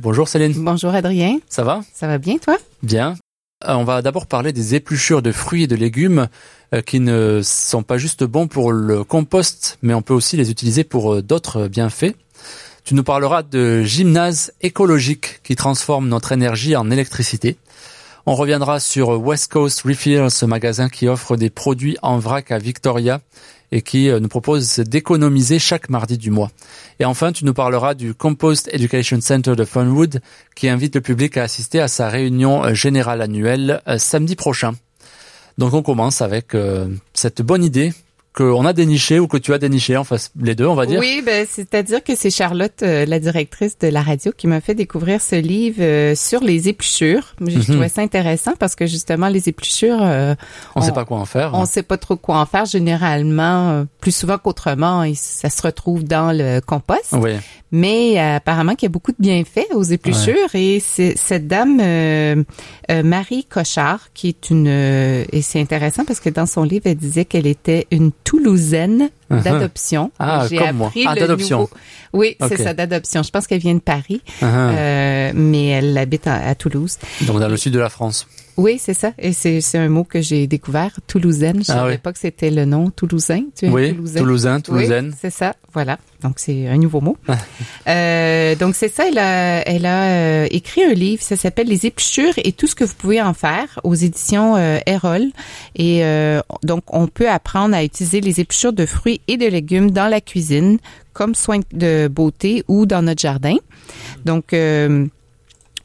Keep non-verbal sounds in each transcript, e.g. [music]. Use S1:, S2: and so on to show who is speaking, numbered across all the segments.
S1: Bonjour Céline.
S2: Bonjour Adrien.
S1: Ça va?
S2: Ça va bien toi?
S1: Bien. Euh, on va d'abord parler des épluchures de fruits et de légumes euh, qui ne sont pas juste bons pour le compost, mais on peut aussi les utiliser pour euh, d'autres bienfaits. Tu nous parleras de gymnase écologique qui transforme notre énergie en électricité. On reviendra sur West Coast Refills, ce magasin qui offre des produits en vrac à Victoria et qui nous propose d'économiser chaque mardi du mois. Et enfin, tu nous parleras du Compost Education Center de Funwood qui invite le public à assister à sa réunion générale annuelle samedi prochain. Donc on commence avec cette bonne idée qu'on a déniché ou que tu as déniché, enfin les deux, on va dire.
S2: Oui, ben, c'est-à-dire que c'est Charlotte, euh, la directrice de la radio, qui m'a fait découvrir ce livre euh, sur les épluchures. Je trouvais mhm. ça intéressant parce que justement, les épluchures...
S1: Euh, on ne sait pas quoi en faire.
S2: On ne sait pas trop quoi en faire. Généralement, plus souvent qu'autrement, ça se retrouve dans le compost.
S1: Oui
S2: mais euh, apparemment qu'il y a beaucoup de bienfaits aux épluchures et c'est cette dame euh, euh, Marie Cochard qui est une et c'est intéressant parce que dans son livre elle disait qu'elle était une Toulousaine uh-huh. d'adoption.
S1: Ah, comme moi. Ah, d'adoption.
S2: Oui, c'est ça, d'adoption. Je pense qu'elle vient de Paris, uh-huh. mais elle habite à, Toulouse.
S1: Donc dans le sud de la France.
S2: Oui, c'est ça. Et c'est un mot que j'ai découvert, toulousaine. Je ne ah savais pas que c'était le nom toulousain?
S1: Tu oui, toulousain, toulousaine.
S2: c'est ça, voilà. Donc c'est un nouveau mot. euh, donc c'est ça, elle a, elle a euh, écrit un livre, ça s'appelle Les épluchures et tout ce que vous pouvez en faire aux éditions euh, Erol. Et euh, donc on peut apprendre à utiliser les épluchures de fruits et de légumes dans la cuisine comme soin de beauté ou dans notre jardin. Donc euh,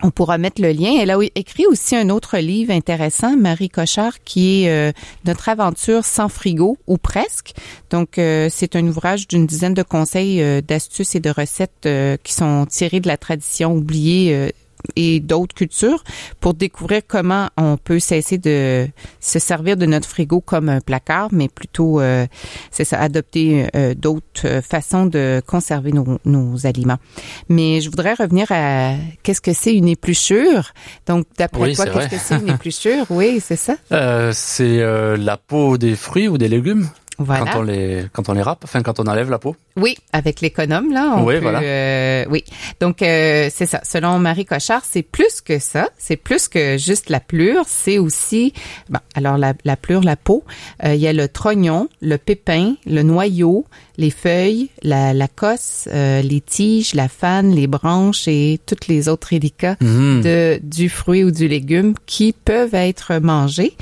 S2: on pourra mettre le lien. Elle a écrit aussi un autre livre intéressant, Marie Cochard, qui est euh, Notre aventure sans frigo ou presque. Donc, euh, c'est un ouvrage d'une dizaine de conseils, euh, d'astuces et de recettes qui sont tirés de la tradition oubliée et d'autres cultures pour découvrir comment on peut cesser de se servir de notre frigo comme un placard, mais plutôt, euh, c'est ça, adopter euh, d'autres façons de conserver nos, nos, aliments. Mais je voudrais revenir à qu'est-ce que c'est une épluchure? Donc, d'après toi, qu'est-ce que c'est une épluchure? Oui, c'est ça. [laughs]
S1: Euh, c'est la peau des fruits ou des légumes? Voilà. Quand on les quand on les râpe, enfin quand on enlève la peau.
S2: Oui, avec l'économe là.
S1: On oui, voilà.
S2: Euh, oui. Donc euh, c'est ça. Selon Marie Cochard, c'est plus que ça. C'est plus que juste la plure. C'est aussi, bon, alors la, la plure, la peau. Euh, il y a le trognon, le pépin, le noyau, les feuilles, la, la cosse, les tiges, la fan, les branches et toutes les autres rélicats mhm. de du fruit ou du légume qui peuvent être mangés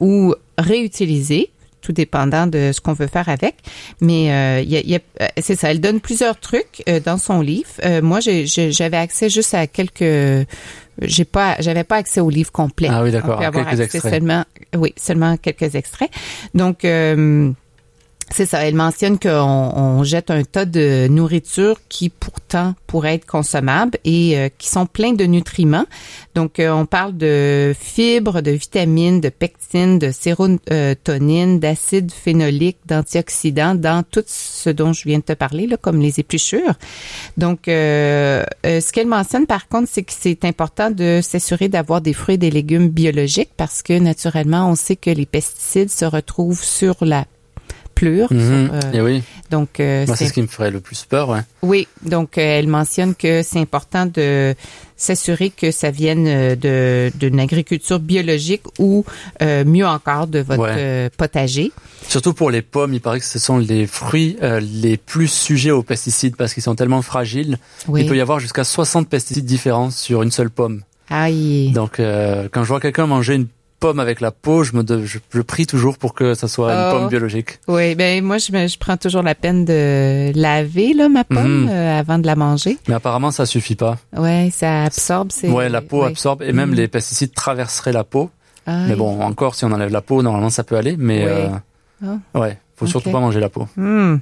S2: ou réutilisés tout dépendant de ce qu'on veut faire avec. Mais euh, y a, y a, euh, c'est ça, elle donne plusieurs trucs euh, dans son livre. Euh, moi, j'avais accès juste à quelques. J'ai pas, j'avais pas accès au livre complet.
S1: Ah oui, d'accord. Quelques extraits.
S2: Seulement, oui, seulement quelques extraits. Donc c'est ça. Elle mentionne qu'on on jette un tas de nourriture qui pourtant pourrait être consommable et euh, qui sont pleins de nutriments. Donc, euh, on parle de fibres, de vitamines, de pectine, de sérotonine, d'acide phénolique, d'antioxydants dans tout ce dont je viens de te parler, là, comme les épluchures. Donc, euh, ce qu'elle mentionne par contre, c'est que c'est important de s'assurer d'avoir des fruits et des légumes biologiques parce que naturellement, on sait que les pesticides se retrouvent sur la
S1: Mhm.
S2: Euh,
S1: oui.
S2: Donc
S1: euh, c'est ce qui me ferait le plus peur, ouais.
S2: Oui, donc euh, elle mentionne que c'est important de s'assurer que ça vienne de d'une agriculture biologique ou mieux encore de votre potager.
S1: Surtout pour les pommes, il paraît que ce sont les fruits les plus sujets aux pesticides parce qu'ils sont tellement fragiles. Il peut y avoir jusqu'à 60 pesticides différents sur une seule pomme.
S2: Aïe.
S1: Donc quand je vois quelqu'un manger une pomme avec la peau, je me je, prie toujours pour que ça soit une pomme oh. biologique.
S2: Oui, ben moi je, je prends toujours la peine de laver là ma pomme mhm. euh, avant de la manger.
S1: Mais apparemment ça suffit pas.
S2: Ouais, ça absorbe.
S1: Ouais, la peau absorbe et même mhm. les pesticides traverseraient la peau. Mais bon, encore si on enlève la peau, normalement ça peut aller, mais euh, oh. ouais, faut surtout pas manger la peau.
S2: Hmm.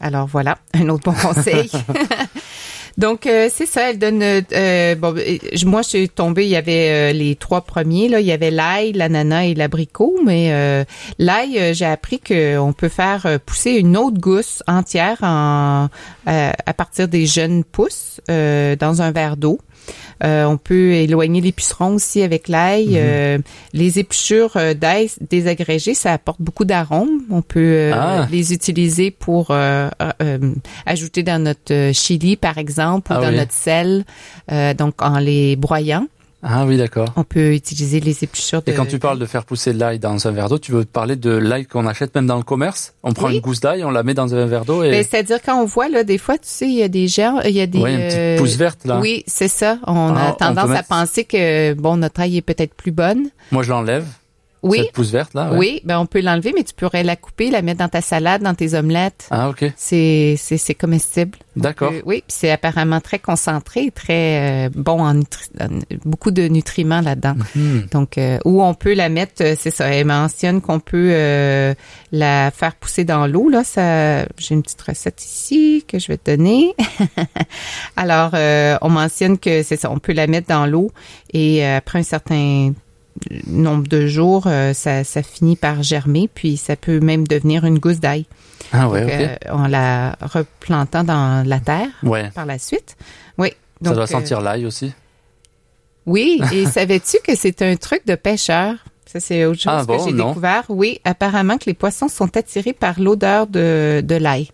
S2: Alors voilà, [laughs] un autre bon conseil. [laughs] Donc euh, c'est ça, elle donne. Euh, bon, euh, moi je suis tombée, il y avait les trois premiers là, il y avait l'ail, l'ananas et l'abricot, mais l'ail, j'ai appris qu'on peut faire pousser une autre gousse entière en à partir des jeunes pousses dans un verre d'eau. On peut éloigner les pucerons aussi avec l'ail.
S1: Mhm.
S2: les épluchures d'ail désagrégées, ça apporte beaucoup d'arômes. On peut
S1: Ah.
S2: les utiliser pour ajouter dans notre chili, par exemple, ou
S1: Ah
S2: dans
S1: oui.
S2: notre sel, euh, donc en les broyant.
S1: Ah oui, d'accord.
S2: On peut utiliser les épluchures de...
S1: Et quand tu parles de faire pousser l'ail dans un verre d'eau, tu veux parler de l'ail qu'on achète même dans le commerce? On prend
S2: Oui.
S1: une gousse d'ail, on la met dans un verre d'eau et
S2: Ben, C'est-à-dire quand on voit, là, des fois, tu sais, il y a des gens, il y a des...
S1: ouais, une petite
S2: euh,
S1: pousse verte là.
S2: Oui, c'est ça. On
S1: Ah,
S2: a
S1: on
S2: tendance à penser que, bon, notre ail est peut-être plus bonne.
S1: Moi, je l'enlève.
S2: Oui,
S1: Cette pousse verte là. ouais.
S2: oui, ben on peut l'enlever, mais tu pourrais la couper, la mettre dans ta salade, dans tes omelettes.
S1: Ah ok,
S2: C'est c'est c'est comestible.
S1: d'accord.
S2: Oui, c'est apparemment très concentré, très euh, bon en nutri- beaucoup de nutriments là-dedans.
S1: Hmm.
S2: Donc, euh, où on peut la mettre, euh, c'est ça. Elle mentionne qu'on peut euh, la faire pousser dans l'eau. Là, ça, j'ai une petite recette ici que je vais te donner. [laughs] Alors, euh, on mentionne que c'est ça. On peut la mettre dans l'eau et après un certain nombre de jours, euh, ça, ça finit par germer, puis ça peut même devenir une gousse d'ail.
S1: Ah ouais,
S2: Donc, euh, en la replantant dans la terre
S1: ouais.
S2: par la suite. Oui.
S1: Ça
S2: Donc,
S1: doit
S2: euh,
S1: sentir l'ail aussi.
S2: oui, [laughs] et savais-tu que c'est un truc de pêcheur? Ça, c'est autre chose
S1: Ah bon,
S2: que j'ai découvert. Oui, apparemment que les poissons sont attirés par l'odeur de, de l'ail.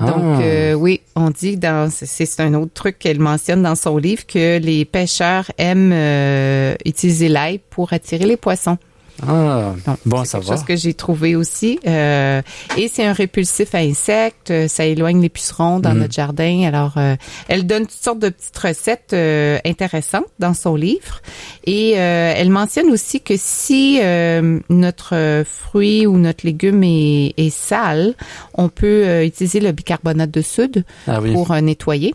S2: Donc,
S1: Ah.
S2: euh, oui, on dit dans c'est- un autre truc qu'elle mentionne dans son livre que les pêcheurs aiment euh, utiliser l'ail pour attirer les poissons.
S1: Ah,
S2: Donc,
S1: bon,
S2: c'est
S1: ça
S2: quelque
S1: va.
S2: chose que j'ai trouvé aussi. Euh, et c'est un répulsif à insectes. euh, Ça éloigne les pucerons dans
S1: Mhm.
S2: notre jardin. Alors, euh, elle donne toutes sortes de petites recettes euh, intéressantes dans son livre. Et euh, elle mentionne aussi que si euh, notre fruit ou notre légume est, est sale, on peut utiliser le bicarbonate de soude
S1: Ah oui.
S2: pour nettoyer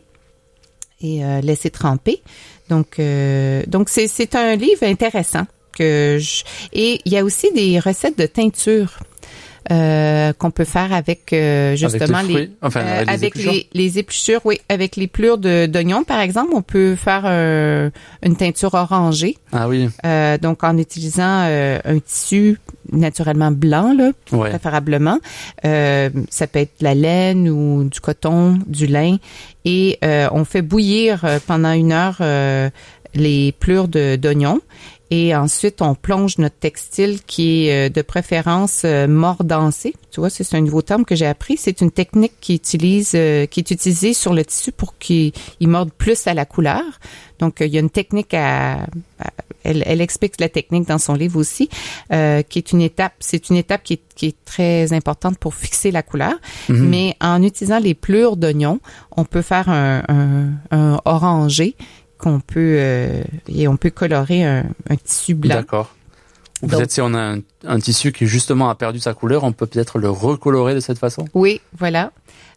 S2: et euh, laisser tremper. Donc, euh, donc c'est c'est un livre intéressant que je... et il y a aussi des recettes de teinture. Euh, qu'on peut faire avec euh, justement
S1: avec les fruits, enfin
S2: euh,
S1: avec les épluchures?
S2: les, les épluchures, oui, avec les plures de d'oignons par exemple, on peut faire un- une teinture orangée.
S1: Ah oui,
S2: Euh, donc en utilisant euh, un tissu naturellement blanc là,
S1: ouais.
S2: préférablement. Euh, ça peut être de la laine ou du coton, du lin. Et euh, on fait bouillir euh, pendant une heure euh, les plures d'oignons. Et ensuite, on plonge notre textile qui est euh, de préférence euh, mordancé. Tu vois, c'est un nouveau terme que j'ai appris. C'est une technique qui utilise, euh, qui est utilisée sur le tissu pour qu'il il morde plus à la couleur. Donc, il y a une technique à, à- elle, elle explique la technique dans son livre aussi, euh, qui est une étape. C'est une étape qui est, qui est très importante pour fixer la couleur.
S1: Mhm.
S2: Mais en utilisant les plures d'oignons, on peut faire un, un, un orangé qu'on peut euh, et on peut colorer un, un tissu blanc.
S1: D'accord. Ou peut-être si on a un, un tissu qui justement a perdu sa couleur, on peut peut-être le recolorer de cette façon?
S2: Oui, voilà.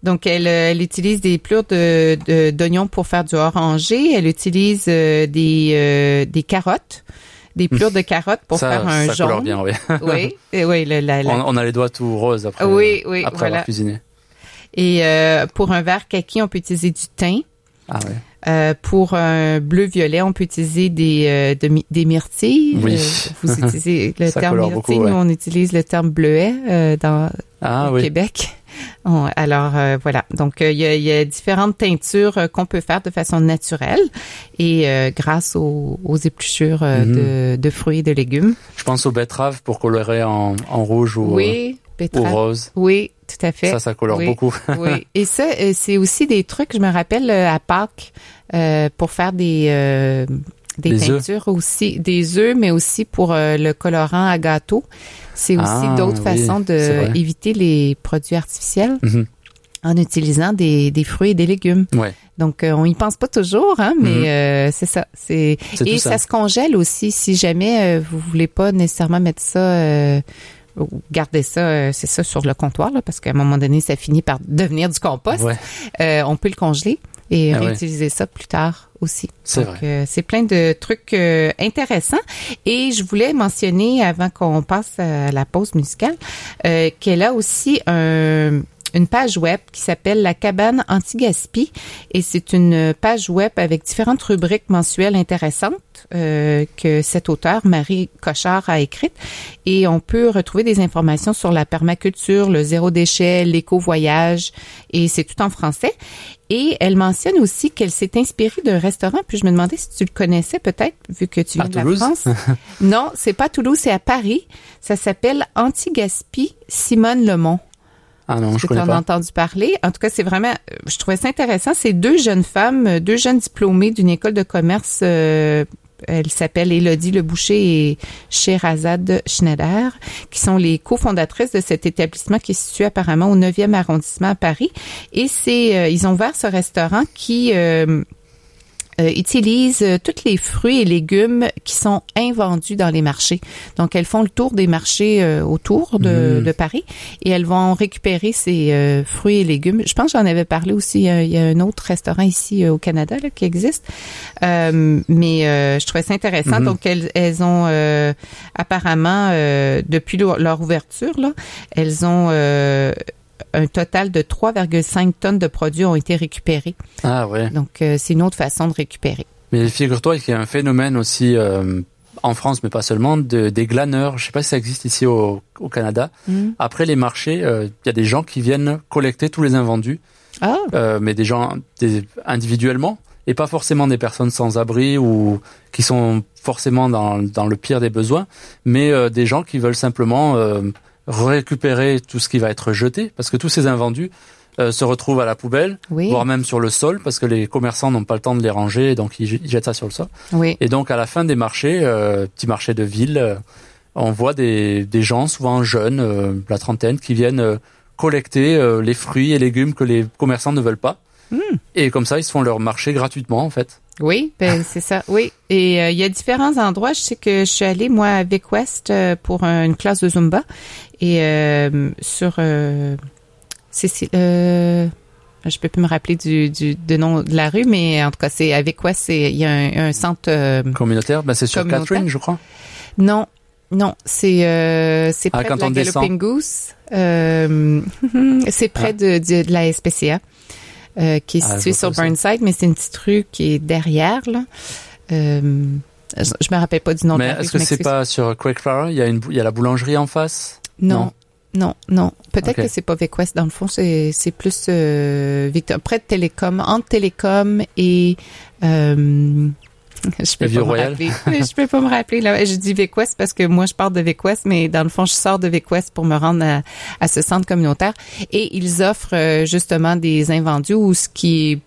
S2: Donc, elle, euh, elle utilise des plures de, d'oignons pour faire du orangé. Elle utilise euh, des, euh, des carottes, des plures de [laughs] carottes pour
S1: ça,
S2: faire un
S1: ça colore
S2: jaune.
S1: bien, oui. [laughs]
S2: Oui, oui, le- la- la-
S1: on, on a les doigts tout roses après,
S2: Oui, oui,
S1: après
S2: voilà.
S1: avoir cuisiné.
S2: Et euh, pour un verre kaki, on peut utiliser du thym.
S1: Ah ouais.
S2: Euh, pour un bleu-violet, on peut utiliser des, euh, de des myrtilles.
S1: Oui.
S2: Euh, vous utilisez [laughs] le terme myrtille,
S1: beaucoup, ouais.
S2: nous on utilise le terme bleuet euh, dans
S1: Ah
S2: au
S1: oui.
S2: Québec. [laughs] On- alors euh, voilà, donc il y, y a différentes teintures qu'on peut faire de façon naturelle et euh, grâce aux, aux épluchures
S1: Mhm.
S2: de, de fruits et de légumes.
S1: Je pense aux betteraves pour colorer en, en rouge ou,
S2: oui,
S1: ou rose.
S2: Oui, tout à fait.
S1: Ça, ça colore
S2: Oui.
S1: beaucoup. [laughs]
S2: oui. Et ça, euh, c'est aussi des trucs, je me rappelle euh, à Pâques, euh, pour faire des, euh, des teintures aussi, des œufs, mais aussi pour euh, le colorant à gâteau. C'est aussi
S1: Ah,
S2: d'autres
S1: oui,
S2: façons
S1: vrai.
S2: d'éviter les produits artificiels
S1: Mhm.
S2: en utilisant des, des fruits et des légumes.
S1: Ouais.
S2: Donc, on y pense pas toujours, hein, mais
S1: Mhm.
S2: euh, c'est ça. C'est et ça.
S1: ça.
S2: se congèle aussi. Si jamais vous voulez pas nécessairement mettre ça, euh, garder ça, euh, c'est ça sur le comptoir, là, parce qu'à un moment donné, ça finit par devenir du compost.
S1: Ouais.
S2: Euh, on peut le congeler et
S1: Ah ouais.
S2: réutiliser ça plus tard aussi.
S1: C'est
S2: Donc,
S1: vrai.
S2: euh, c'est plein de trucs euh, intéressants. Et je voulais mentionner, avant qu'on passe à la pause musicale, euh, qu'elle a aussi un, une page web qui s'appelle La cabane anti-gaspi et c'est une page web avec différentes rubriques mensuelles intéressantes euh, que cet auteur, Marie Cochard, a écrites. Et on peut retrouver des informations sur la permaculture, le zéro déchet, l'éco-voyage et c'est tout en français. Et elle mentionne aussi qu'elle s'est inspirée d'un restaurant. Puis je me demandais si tu le connaissais peut-être, vu que tu viens de la France. non, c'est pas Toulouse, c'est à Paris. Ça s'appelle Anti-Gaspi Simone Lemont.
S1: Ah non, je
S2: connais
S1: pas.
S2: entendu parler? En tout cas, c'est vraiment, euh, je trouvais ça intéressant. C'est deux jeunes femmes, euh, deux jeunes diplômées d'une école de commerce. Euh, elle s'appelle Elodie Le Boucher et Sherazade Schneider, qui sont les cofondatrices de cet établissement qui est situé apparemment au 9e arrondissement à Paris. Et c'est, ils ont ouvert ce restaurant qui euh, utilisent euh, tous les fruits et légumes qui sont invendus dans les marchés. Donc, elles font le tour des marchés euh, autour de, mm. de, Paris et elles vont récupérer ces euh, fruits et légumes. Je pense que j'en avais parlé aussi. il y a un autre restaurant ici au Canada là, qui existe. mais je trouvais ça intéressant. Mm-hmm. Donc, elles, elles ont apparemment, depuis leur ouverture, là, elles ont un total de 3,5 tonnes de produits ont été récupérés.
S1: Ah ouais.
S2: Donc euh, c'est une autre façon de récupérer.
S1: Mais figure-toi qu'il y a un phénomène aussi euh, en France, mais pas seulement, de, des glaneurs. Je sais pas si ça existe ici au, au Canada. Mm. Après les marchés, euh, il y a des gens qui viennent collecter tous les invendus. Ah. mais des gens des, individuellement et pas forcément des personnes sans abri ou qui sont forcément dans, dans le pire des besoins, mais des gens qui veulent simplement récupérer tout ce qui va être jeté, parce que tous ces invendus euh, se retrouvent à la poubelle, voire même sur le sol, parce que les commerçants n'ont pas le temps de les ranger, donc ils, jettent ça sur le sol.
S2: Oui.
S1: Et donc à la fin des marchés, euh, petits marchés de ville, euh, on voit des, des gens, souvent jeunes, euh, la trentaine, qui viennent collecter les fruits et légumes que les commerçants ne veulent pas. Hmm. Et comme ça, ils se font leur marché gratuitement, en fait.
S2: Oui, ben c'est ça. Oui, et il y a différents endroits. Je sais que je suis allée moi à Vic West pour une classe de Zumba et euh, sur euh, c'est euh, je peux plus me rappeler du, du de nom de la rue, mais en tout cas c'est avec quoi c'est il y a un, un centre euh,
S1: communautaire? Ben c'est sur Catherine, je crois.
S2: Non, non, c'est euh, c'est ah, près de la Galloping Goose. Euh, [laughs] c'est près ah. de, de, la SPCA, euh, qui est ah, située sur Burnside, mais c'est une petite rue qui est derrière là. Euh, je me rappelle pas du nom.
S1: Mais est-ce que c'est pas sur Quakeflower Il y a une, il y a la boulangerie en face?
S2: Non. Non, non. Peut-être que c'est pas West. Dans le fond, c'est, c'est plus euh, Victor, près de Télécom, entre Télécom et euh, [laughs] je peux pas me rappeler. [laughs] je peux pas me rappeler. Là, je dis West parce que moi je pars de West, mais dans le fond je sors de West pour me rendre à, à ce centre communautaire. Et ils offrent euh, justement des invendus ou ce qui est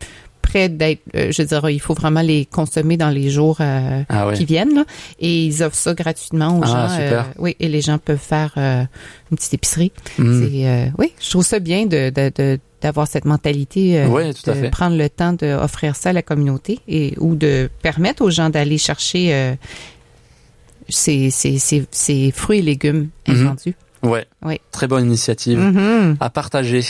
S2: d'être, euh, je dirais, il faut vraiment les consommer dans les jours euh, ah qui viennent. Là, et ils offrent ça gratuitement aux ah, gens. Euh, oui, et les gens peuvent faire une petite épicerie. Mm. oui, je trouve ça bien de, de, d'avoir cette mentalité de prendre le temps d'offrir ça à la communauté et ou de permettre aux gens d'aller chercher ces, ces, ces, fruits et légumes invendus.
S1: Ouais.
S2: Oui.
S1: Très bonne initiative
S2: mm-hmm.
S1: à partager.